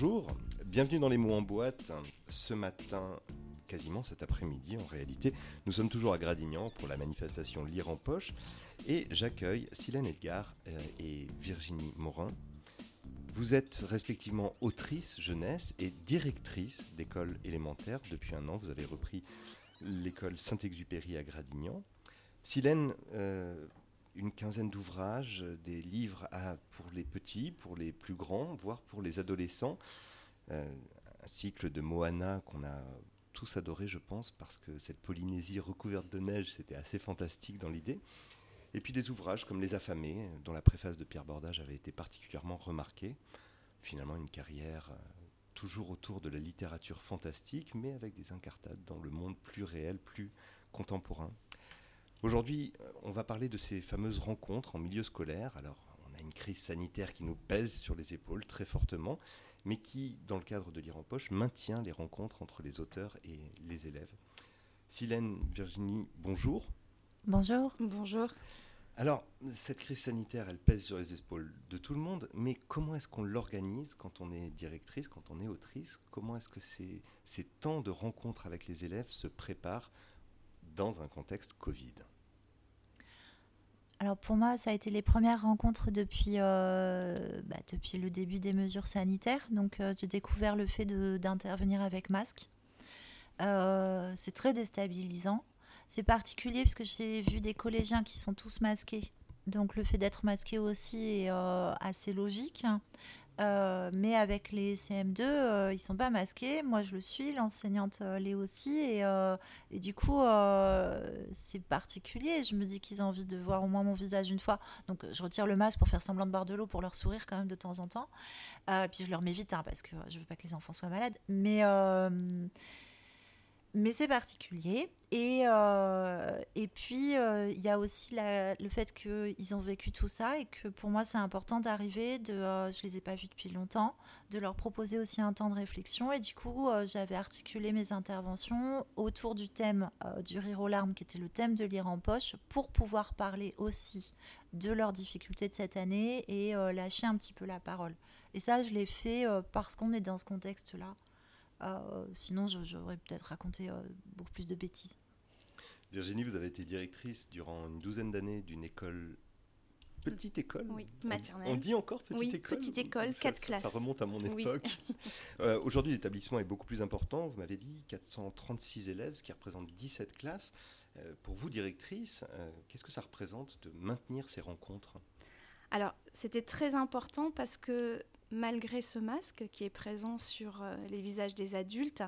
Bonjour, bienvenue dans les mots en boîte. Ce matin, quasiment cet après-midi en réalité, nous sommes toujours à Gradignan pour la manifestation Lire en poche et j'accueille Silène Edgar euh, et Virginie Morin. Vous êtes respectivement autrice jeunesse et directrice d'école élémentaire. Depuis un an, vous avez repris l'école Saint-Exupéry à Gradignan. Silène, euh, une quinzaine d'ouvrages, des livres pour les petits, pour les plus grands, voire pour les adolescents. Euh, un cycle de Moana qu'on a tous adoré, je pense, parce que cette Polynésie recouverte de neige, c'était assez fantastique dans l'idée. Et puis des ouvrages comme Les Affamés, dont la préface de Pierre Bordage avait été particulièrement remarquée. Finalement, une carrière euh, toujours autour de la littérature fantastique, mais avec des incartades dans le monde plus réel, plus contemporain. Aujourd'hui, euh, on va parler de ces fameuses rencontres en milieu scolaire. Alors, on a une crise sanitaire qui nous pèse sur les épaules très fortement, mais qui, dans le cadre de Lire en Poche, maintient les rencontres entre les auteurs et les élèves. Silène, Virginie, bonjour. Bonjour. Bonjour. Alors, cette crise sanitaire, elle pèse sur les épaules de tout le monde, mais comment est-ce qu'on l'organise quand on est directrice, quand on est autrice? Comment est-ce que ces, ces temps de rencontres avec les élèves se préparent dans un contexte Covid alors pour moi, ça a été les premières rencontres depuis, euh, bah, depuis le début des mesures sanitaires. Donc euh, j'ai découvert le fait d'intervenir avec masque. Euh, c'est très déstabilisant. C'est particulier parce que j'ai vu des collégiens qui sont tous masqués. Donc le fait d'être masqué aussi est assez logique. Euh, mais avec les CM2, euh, ils sont pas masqués. Moi, je le suis. L'enseignante euh, l'est aussi. Et, et, du coup, c'est particulier. Je me dis qu'ils ont envie de voir au moins mon visage une fois. Donc, je retire le masque pour faire semblant de boire de l'eau, pour leur sourire quand même de temps en temps. puis, je leur mets vite hein, parce que je veux pas que les enfants soient malades. Mais mais c'est particulier. Et, euh, et puis, euh, il y a aussi le fait qu'ils ont vécu tout ça et que pour moi, c'est important d'arriver, de, euh, je les ai pas vus depuis longtemps, de leur proposer aussi un temps de réflexion. Et du coup, j'avais articulé mes interventions autour du thème du rire aux larmes, qui était le thème de lire en poche, pour pouvoir parler aussi de leurs difficultés de cette année et lâcher un petit peu la parole. Et ça, je l'ai fait parce qu'on est dans ce contexte-là. Euh, sinon, j'aurais peut-être raconté euh, beaucoup plus de bêtises. Virginie, vous avez été directrice durant une douzaine d'années d'une école petite école Oui, maternelle. On dit encore petite oui, école petite école, 4 classes. Ça, remonte à mon époque. Euh, aujourd'hui, l'établissement est beaucoup plus important. Vous m'avez dit 436 élèves, ce qui représente 17 classes. pour vous, directrice, qu'est-ce que ça représente de maintenir ces rencontres? Alors, c'était très important parce que malgré ce masque qui est présent sur euh, les visages des adultes,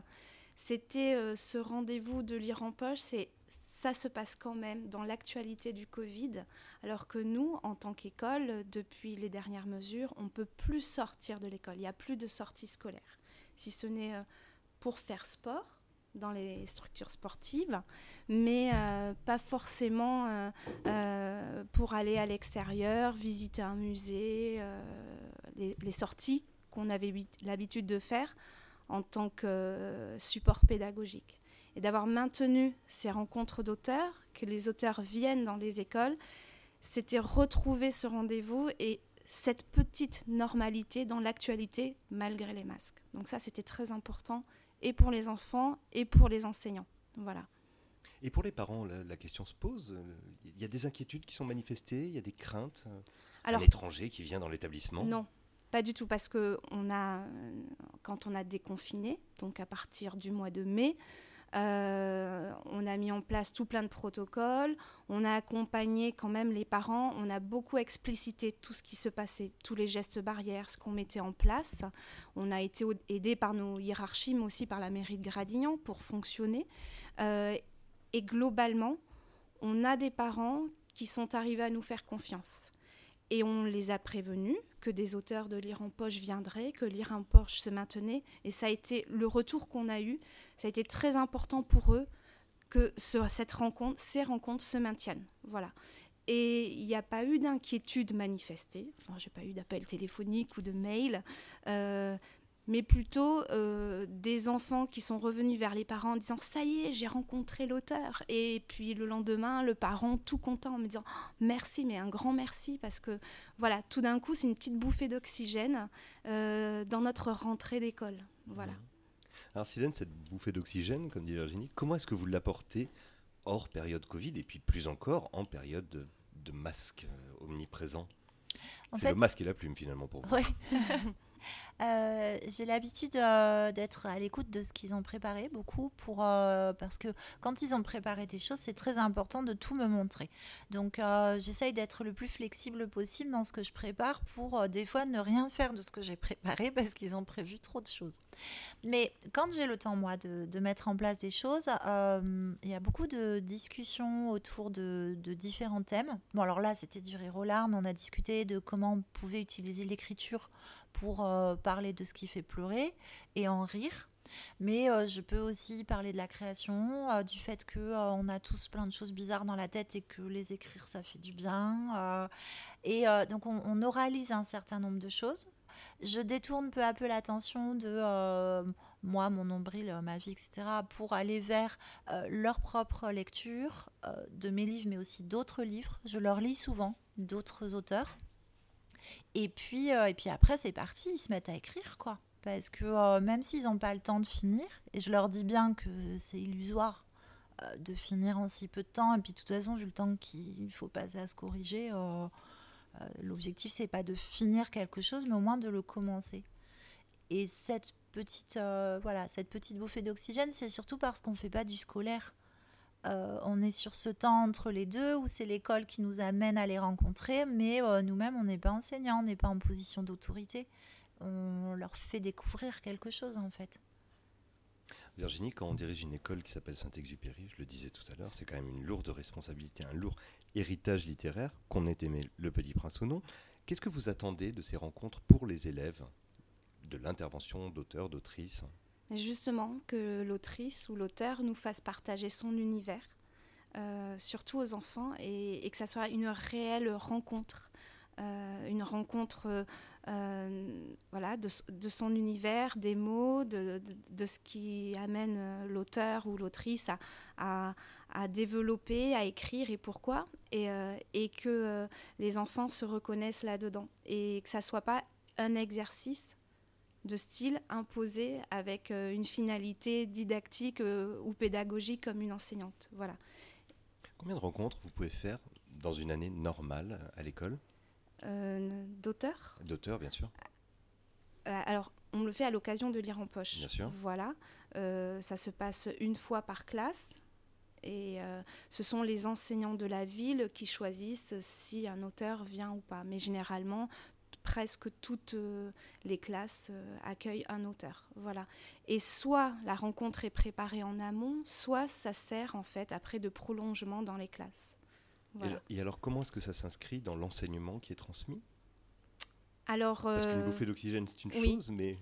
c'était euh, ce rendez-vous de lire en poche, c'est ça se passe quand même dans l'actualité du Covid, alors que nous, en tant qu'école, depuis les dernières mesures, on ne peut plus sortir de l'école. Il n'y a plus de sortie scolaire, si ce n'est euh, pour faire sport dans les structures sportives, mais pas forcément pour aller à l'extérieur, visiter un musée, les, sorties qu'on avait l'habitude de faire en tant que support pédagogique. Et d'avoir maintenu ces rencontres d'auteurs, que les auteurs viennent dans les écoles, c'était retrouver ce rendez-vous et cette petite normalité dans l'actualité malgré les masques. Donc ça, c'était très important et pour les enfants et pour les enseignants. Voilà. Et pour les parents, la, question se pose. Il y a des inquiétudes qui sont manifestées, il y a des craintes. Alors, un étranger qui vient dans l'établissement? Non, pas du tout, parce que on a, quand on a déconfiné, donc à partir du mois de mai, euh, on a mis en place tout plein de protocoles, on a accompagné quand même les parents, on a beaucoup explicité tout ce qui se passait, tous les gestes barrières, ce qu'on mettait en place. On a été aidé par nos hiérarchies, mais aussi par la mairie de Gradignan pour fonctionner. Euh, et globalement, on a des parents qui sont arrivés à nous faire confiance. Et on les a prévenus que des auteurs de Lire en Poche viendraient, que Lire en Poche se maintenait. Et ça a été le retour qu'on a eu. Ça a été très important pour eux que cette rencontre, ces rencontres se maintiennent. Voilà. Et il n'y a pas eu d'inquiétude manifestée. Enfin, j'ai pas eu d'appel téléphonique ou de mail. Euh, mais plutôt euh, des enfants qui sont revenus vers les parents en disant ça y est, j'ai rencontré l'auteur. Et puis le lendemain, le parent tout content en me disant oh, merci, mais un grand merci parce que voilà, tout d'un coup, c'est une petite bouffée d'oxygène euh, dans notre rentrée d'école. Voilà. Mmh. Alors Silène, cette bouffée d'oxygène, comme dit Virginie, comment est-ce que vous l'apportez hors période Covid et puis plus encore en période de, de masque euh, omniprésent? C'est le masque et la plume finalement pour vous. Euh, j'ai l'habitude euh, d'être à l'écoute de ce qu'ils ont préparé beaucoup pour euh, parce que quand ils ont préparé des choses, c'est très important de tout me montrer. Donc j'essaye d'être le plus flexible possible dans ce que je prépare pour des fois ne rien faire de ce que j'ai préparé parce qu'ils ont prévu trop de choses. Mais quand j'ai le temps moi de, mettre en place des choses, il y a beaucoup de discussions autour de, de différents thèmes. Bon alors là c'était du rire aux larmes, on a discuté de comment on pouvait utiliser l'écriture pour euh, parler de ce qui fait pleurer et en rire. Mais euh, je peux aussi parler de la création, euh, du fait que on a tous plein de choses bizarres dans la tête et que les écrire ça fait du bien. et donc on, on, oralise un certain nombre de choses. Je détourne peu à peu l'attention de moi, mon nombril, ma vie, etc., pour aller vers leur propre lecture de mes livres, mais aussi d'autres livres. Je leur lis souvent d'autres auteurs. Et puis, euh, et puis après, c'est parti, ils se mettent à écrire, quoi. Parce que euh, même s'ils n'ont pas le temps de finir, et je leur dis bien que c'est illusoire euh, de finir en si peu de temps, et puis de toute façon, vu le temps qu'il faut passer à se corriger, l'objectif, c'est pas de finir quelque chose, mais au moins de le commencer. Et cette petite, voilà, cette petite bouffée d'oxygène, c'est surtout parce qu'on ne fait pas du scolaire. Euh, on est sur ce temps entre les deux où c'est l'école qui nous amène à les rencontrer, mais euh, nous-mêmes, on n'est pas enseignants, on n'est pas en position d'autorité. On leur fait découvrir quelque chose en fait. Virginie, quand on dirige une école qui s'appelle Saint-Exupéry, je le disais tout à l'heure, c'est quand même une lourde responsabilité, un lourd héritage littéraire, qu'on ait aimé Le Petit Prince ou non. Qu'est-ce que vous attendez de ces rencontres pour les élèves, de l'intervention d'auteurs, d'autrices? Justement que l'autrice ou l'auteur nous fasse partager son univers, euh, surtout aux enfants, et, que ça soit une réelle rencontre, euh, une rencontre euh, voilà, de, son univers, des mots, de, ce qui amène l'auteur ou l'autrice à, développer, à écrire et pourquoi, et, et que les enfants se reconnaissent là-dedans, et que ça soit pas un exercice de style imposé avec euh, une finalité didactique euh, ou pédagogique comme une enseignante. Voilà. Combien de rencontres vous pouvez faire dans une année normale à l'école? Euh, D'auteurs? D'auteurs, bien sûr. alors, on le fait à l'occasion de lire en poche. Bien sûr. Voilà. ça se passe une fois par classe. Et ce sont les enseignants de la ville qui choisissent si un auteur vient ou pas. Mais généralement, presque toutes euh, les classes euh, accueillent un auteur. Voilà. Et soit la rencontre est préparée en amont, soit ça sert en fait après de prolongement dans les classes. Et, alors, comment est-ce que ça s'inscrit dans l'enseignement qui est transmis? Alors, Parce qu'une euh, bouffée d'oxygène, c'est une chose, mais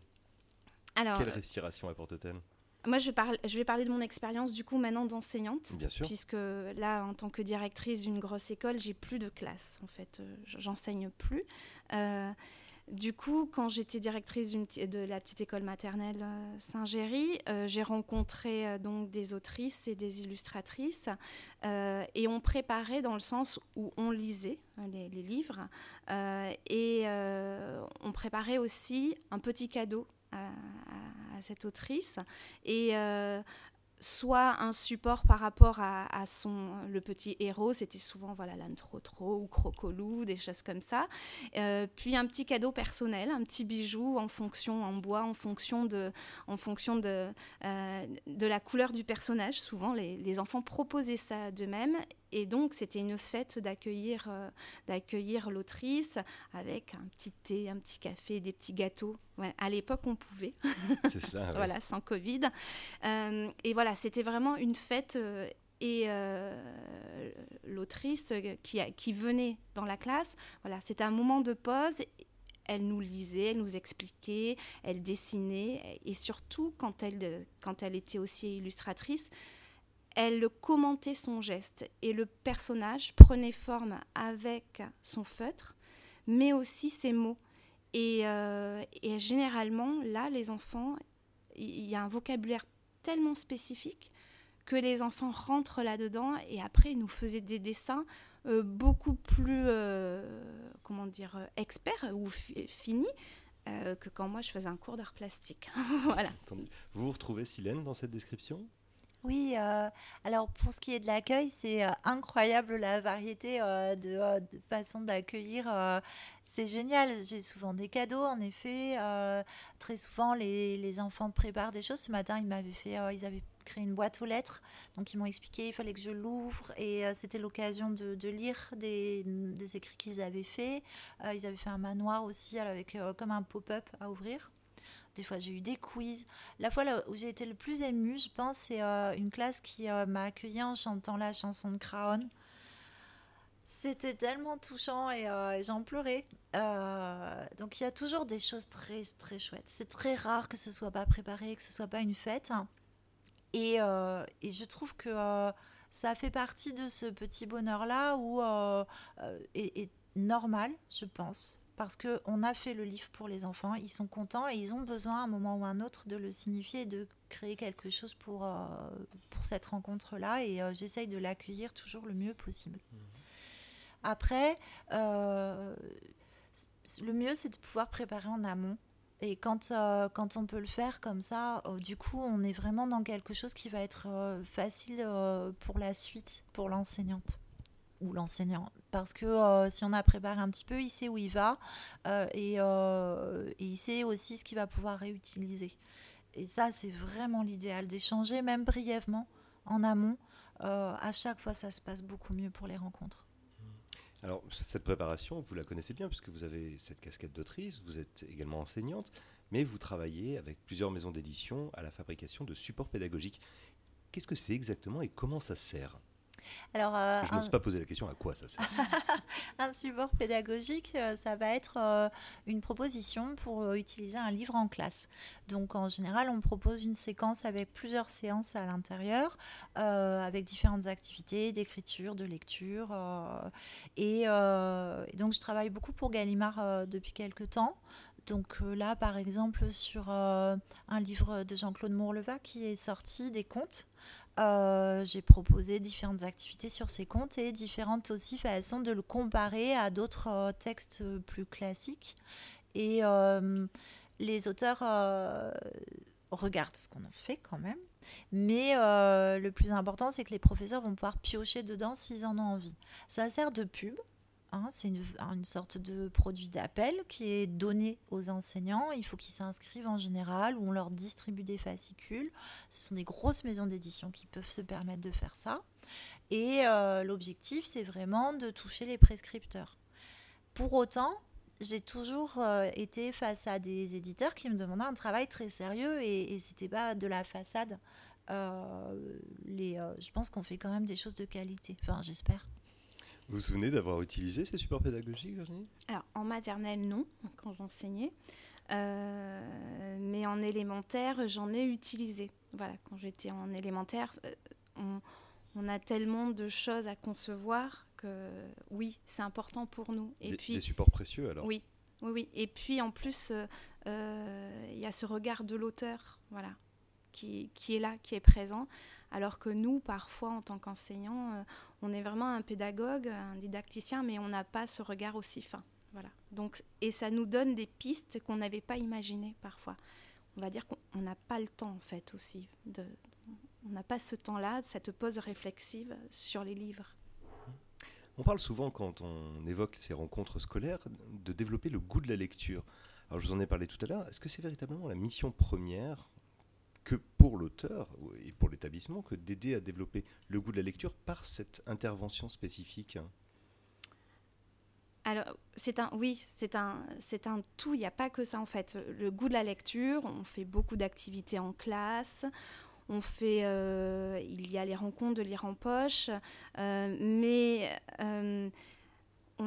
alors, quelle respiration apporte-t-elle? Moi, je, parle, je vais parler de mon expérience du coup maintenant d'enseignante. Bien sûr. Puisque là, en tant que directrice d'une grosse école, j'ai plus de classe. En fait, euh, j'enseigne plus. Euh, du coup, quand j'étais directrice de la petite école maternelle euh, Saint-Géry, j'ai rencontré donc des autrices et des illustratrices et on préparait dans le sens où on lisait les, les livres et on préparait aussi un petit cadeau à, cette autrice. Et euh, soit un support par rapport à, son le petit héros, c'était souvent voilà trop ou crocolou, des choses comme ça. Euh, puis un petit cadeau personnel, un petit bijou en fonction en bois, en fonction de en fonction de euh, de la couleur du personnage. Souvent les, les enfants proposaient ça d'eux-mêmes et donc, c'était une fête d'accueillir euh, d'accueillir l'autrice avec un petit thé, un petit café, des petits gâteaux. à l'époque, on pouvait. C'est cela. voilà, sans Covid. Euh, et voilà, c'était vraiment une fête. Euh, et l'autrice qui, qui venait dans la classe, voilà, c'était un moment de pause elle nous lisait, elle nous expliquait, elle dessinait, et surtout quand elle, quand elle était aussi illustratrice, elle commentait son geste et le personnage prenait forme avec son feutre, mais aussi ses mots. Et, et, généralement, là, les enfants, il y a un vocabulaire tellement spécifique que les enfants rentrent là-dedans et après ils nous faisaient des dessins euh, beaucoup plus, euh, comment dire, experts ou finis euh, que quand moi je faisais un cours d'art plastique. voilà. Vous vous retrouvez, Silène, dans cette description? Oui, alors pour ce qui est de l'accueil, c'est incroyable la variété de, de façons d'accueillir. c'est génial. J'ai souvent des cadeaux, en effet. très souvent, les, enfants préparent des choses. Ce matin, ils m'avaient fait, ils avaient créé une boîte aux lettres. Donc ils m'ont expliqué, il fallait que je l'ouvre et euh, c'était l'occasion de, lire des, écrits qu'ils avaient faits. Euh, ils avaient fait un manoir aussi avec euh, comme un pop-up à ouvrir. Des fois, j'ai eu des quiz. La fois là où j'ai été le plus émue, je pense, c'est une classe qui m'a accueilli en chantant la chanson de Craon. C'était tellement touchant et, j'en pleurais. donc il y a toujours des choses très très chouettes. C'est très rare que ce soit pas préparé, que ce soit pas une fête. Euh, et, je trouve que euh, ça fait partie de ce petit bonheur-là où euh, est, normal, je pense, parce qu'on a fait le livre pour les enfants, ils sont contents et ils ont besoin à un moment ou un autre de le signifier de créer quelque chose pour, pour cette rencontre-là et j'essaye de l'accueillir toujours le mieux possible. Mmh. Après, le mieux c'est de pouvoir préparer en amont et quand, euh, quand on peut le faire comme ça, euh, du coup, on est vraiment dans quelque chose qui va être euh, facile pour la suite, pour l'enseignante ou l'enseignant. Parce que si on a préparé un petit peu, il sait où il va et, et, il sait aussi ce qu'il va pouvoir réutiliser. Et ça, c'est vraiment l'idéal, d'échanger même brièvement en amont. à chaque fois, ça se passe beaucoup mieux pour les rencontres. Alors, cette préparation, vous la connaissez bien puisque vous avez cette casquette d'autrice, vous êtes également enseignante, mais vous travaillez avec plusieurs maisons d'édition à la fabrication de supports pédagogiques. Qu'est-ce que c'est exactement et comment ça sert? Alors, euh, je n'ose pas poser la question à quoi ça sert? un support pédagogique, euh, ça va être euh, une proposition pour utiliser un livre en classe. Donc en général, on propose une séquence avec plusieurs séances à l'intérieur, avec différentes activités d'écriture, de lecture. Et, et, donc je travaille beaucoup pour Gallimard depuis quelques temps. Donc là, par exemple, sur un livre de Jean-Claude Mourleva qui est sorti des contes. Euh, j'ai proposé différentes activités sur ces comptes et différentes aussi façons de le comparer à d'autres euh, textes plus classiques. Et euh, les auteurs regardent ce qu'on en fait quand même. Mais le plus important, c'est que les professeurs vont pouvoir piocher dedans s'ils en ont envie. Ça sert de pub. Hein, c'est une, sorte de produit d'appel qui est donné aux enseignants. Il faut qu'ils s'inscrivent en général ou on leur distribue des fascicules. Ce sont des grosses maisons d'édition qui peuvent se permettre de faire ça. Et euh, l'objectif, c'est vraiment de toucher les prescripteurs. Pour autant, j'ai toujours euh, été face à des éditeurs qui me demandaient un travail très sérieux et, et c'était pas de la façade. Euh, je pense qu'on fait quand même des choses de qualité. Enfin, j'espère. Vous vous souvenez d'avoir utilisé ces supports pédagogiques, Virginie? Alors, en maternelle, non, quand j'enseignais. Euh, mais en élémentaire, j'en ai utilisé. Voilà, quand j'étais en élémentaire, euh, on, a tellement de choses à concevoir que oui, c'est important pour nous. Et des, puis, des supports précieux alors? Oui, oui, oui. Et puis en plus, euh, il y a ce regard de l'auteur, voilà, qui, qui, est là, qui est présent. Alors que nous, parfois, en tant qu'enseignants, euh, on est vraiment un pédagogue, un didacticien, mais on n'a pas ce regard aussi fin. Voilà. Donc, et ça nous donne des pistes qu'on n'avait pas imaginées parfois. On va dire qu'on n'a pas le temps, en fait, aussi. De, on n'a pas ce temps-là, cette pause réflexive sur les livres. On parle souvent, quand on évoque ces rencontres scolaires, de développer le goût de la lecture. Alors, je vous en ai parlé tout à l'heure. Est-ce que c'est véritablement la mission première que pour l'auteur et pour l'établissement que d'aider à développer le goût de la lecture par cette intervention spécifique alors, c'est un, oui, c'est un, c'est un tout. Il n'y a pas que ça en fait. Le goût de la lecture, on fait beaucoup d'activités en classe. On fait, euh, il y a les rencontres de lire en poche, euh, mais euh,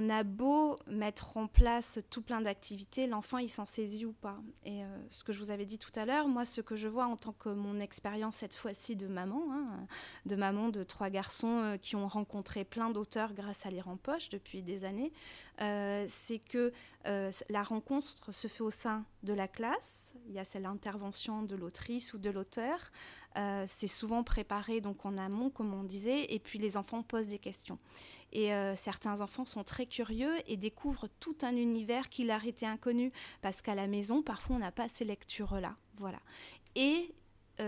on a beau mettre en place tout plein d'activités, l'enfant il s'en saisit ou pas. Et euh, ce que je vous avais dit tout à l'heure, moi ce que je vois en tant que mon expérience cette fois-ci de maman, hein, de maman de trois garçons euh, qui ont rencontré plein d'auteurs grâce à Lire en poche depuis des années, euh, c'est que la rencontre se fait au sein de la classe. Il y a celle l'intervention de l'autrice ou de l'auteur. C'est souvent préparé donc en amont, comme on disait, et puis les enfants posent des questions. Et euh, certains enfants sont très curieux et découvrent tout un univers qui leur était inconnu, parce qu'à la maison, parfois, on n'a pas ces lectures-là. Voilà. Et euh,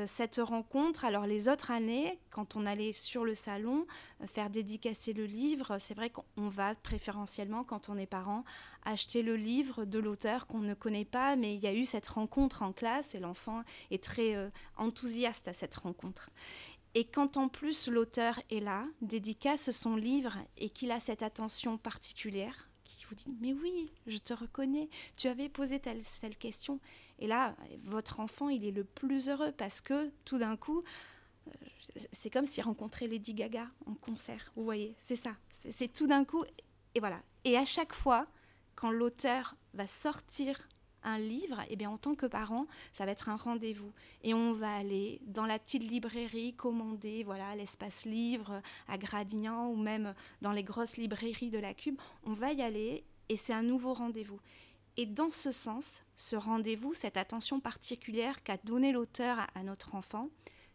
cette rencontre, alors les autres années, quand on allait sur le salon euh, faire dédicacer le livre, c'est vrai qu'on va préférentiellement, quand on est parent, acheter le livre de l'auteur qu'on ne connaît pas, mais il y a eu cette rencontre en classe et l'enfant est très enthousiaste à cette rencontre. Et quand en plus l'auteur est là, dédicace son livre et qu'il a cette attention particulière, qui vous dit Mais oui, je te reconnais, tu avais posé telle question. Et là, votre enfant, il est le plus heureux parce que tout d'un coup, euh, c'est comme s'il rencontrait Lady Gaga en concert. Vous voyez, c'est ça. C'est tout d'un coup. Et voilà. Et à chaque fois, quand l'auteur va sortir un livre, eh bien en tant que parent, ça va être un rendez-vous. Et on va aller dans la petite librairie commander voilà l'espace livre à Gradignan ou même dans les grosses librairies de la Cube. On va y aller et c'est un nouveau rendez-vous. Et dans ce sens, ce rendez-vous, cette attention particulière qu'a donné l'auteur à, notre enfant,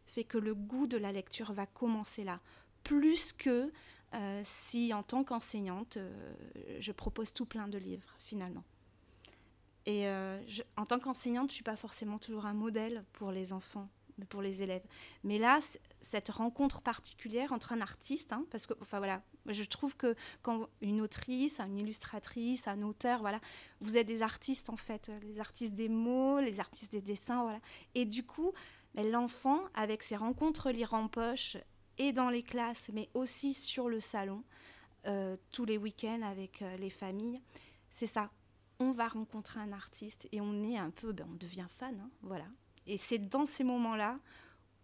fait que le goût de la lecture va commencer là, plus que euh, si en tant qu'enseignante, euh, je propose tout plein de livres finalement. Et euh, en tant qu'enseignante, je ne suis pas forcément toujours un modèle pour les enfants, pour les élèves. Mais là, cette rencontre particulière entre un artiste, hein, parce que, enfin voilà, je trouve que quand une autrice, une illustratrice, un auteur, voilà, vous êtes des artistes en fait, les artistes des mots, les artistes des dessins, voilà. Et du coup, ben, l'enfant, avec ses rencontres lire en poche et dans les classes, mais aussi sur le salon, euh, tous les week-ends avec euh, les familles, c'est ça on va rencontrer un artiste et on est un peu, ben, on devient fan, hein, voilà. Et c'est dans ces moments-là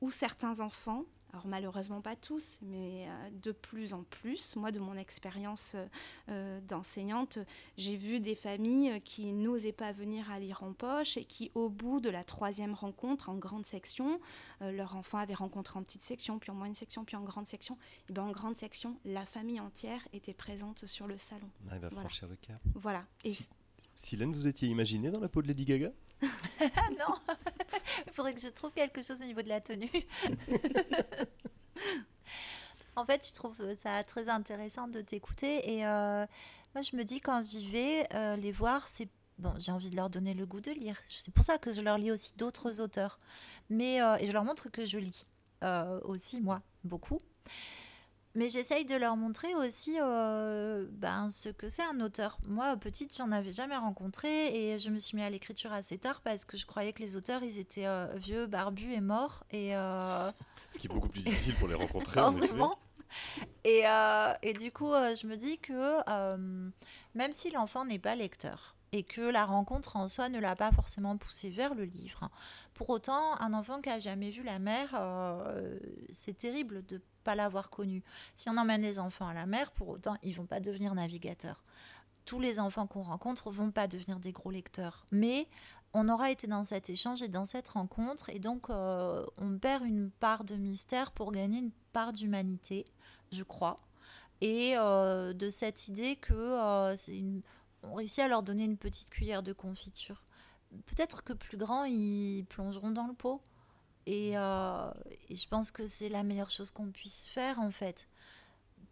où certains enfants, alors malheureusement pas tous, mais euh, de plus en plus, moi de mon expérience euh, euh, d'enseignante, j'ai vu des familles qui n'osaient pas venir à lire en poche et qui au bout de la troisième rencontre en grande section, leur enfant avait rencontré en petite section, puis en moyenne section, puis en grande section, et ben en grande section, la famille entière était présente sur le salon. Ah, va franchir le cap. Voilà. Et Silène, vous étiez imaginé dans la peau de Lady Gaga? Non, il faudrait que je trouve quelque chose au niveau de la tenue. en fait, je trouve ça très intéressant de t'écouter et euh, moi je me dis quand j'y vais euh, les voir, c'est bon, j'ai envie de leur donner le goût de lire. C'est pour ça que je leur lis aussi d'autres auteurs, mais euh, et je leur montre que je lis aussi moi beaucoup. Mais j'essaye de leur montrer aussi euh, ben, ce que c'est un auteur. Moi, petite, j'en avais jamais rencontré et je me suis mis à l'écriture assez tard parce que je croyais que les auteurs, ils étaient euh, vieux, barbus et morts. Et, euh, Ce qui est beaucoup plus difficile pour les rencontrer. Forcément. Et, et, du coup, je me dis que même si l'enfant n'est pas lecteur et que la rencontre en soi ne l'a pas forcément poussé vers le livre, pour autant, un enfant qui a jamais vu la mer, c'est terrible de pas l'avoir connu. Si on emmène les enfants à la mer, pour autant, ils vont pas devenir navigateurs. Tous les enfants qu'on rencontre vont pas devenir des gros lecteurs. Mais on aura été dans cet échange et dans cette rencontre, et donc euh, on perd une part de mystère pour gagner une part d'humanité, je crois. Et euh, de cette idée que euh, on réussit à leur donner une petite cuillère de confiture. Peut-être que plus grands, ils plongeront dans le pot. Euh, et, je pense que c'est la meilleure chose qu'on puisse faire en fait.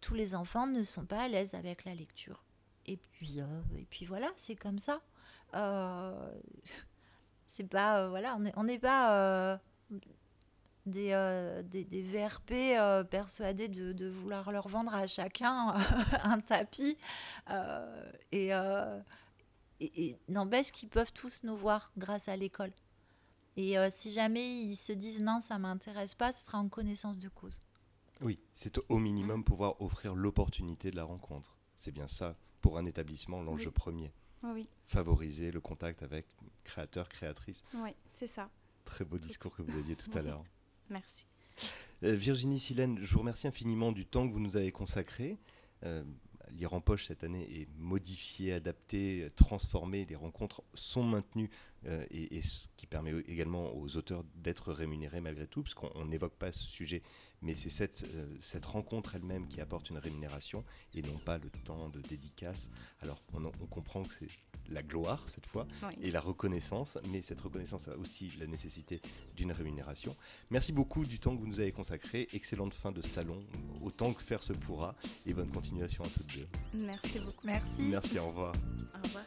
Tous les enfants ne sont pas à l'aise avec la lecture. Et puis, euh, et puis voilà, c'est comme ça. Euh, c'est pas voilà, on n'est pas des, des, VRP persuadés de, vouloir leur vendre à chacun un tapis. et, et n'empêche qu'ils peuvent tous nous voir grâce à l'école. Et euh, si jamais ils se disent non, ça m'intéresse pas, ce sera en connaissance de cause. Oui, c'est au minimum pouvoir offrir l'opportunité de la rencontre. C'est bien ça, pour un établissement, l'enjeu premier. Oui. Favoriser le contact avec créateurs, créatrices. Oui, c'est ça. Très beau discours que vous aviez tout à l'heure. Merci. Euh, Virginie Silène, je vous remercie infiniment du temps que vous nous avez consacré. Euh, Lire en poche cette année est modifié, adapté, transformé. Les rencontres sont maintenues et, et, ce qui permet également aux auteurs d'être rémunérés malgré tout, parce qu'on n'évoque pas ce sujet mais c'est cette, euh, cette rencontre elle-même qui apporte une rémunération et non pas le temps de dédicace. Alors on comprend que c'est la gloire cette fois et la reconnaissance, mais cette reconnaissance a aussi la nécessité d'une rémunération. Merci beaucoup du temps que vous nous avez consacré, excellente fin de salon, autant que faire se pourra, et bonne continuation à toutes deux. Merci beaucoup. Merci. Merci, au revoir. Au revoir.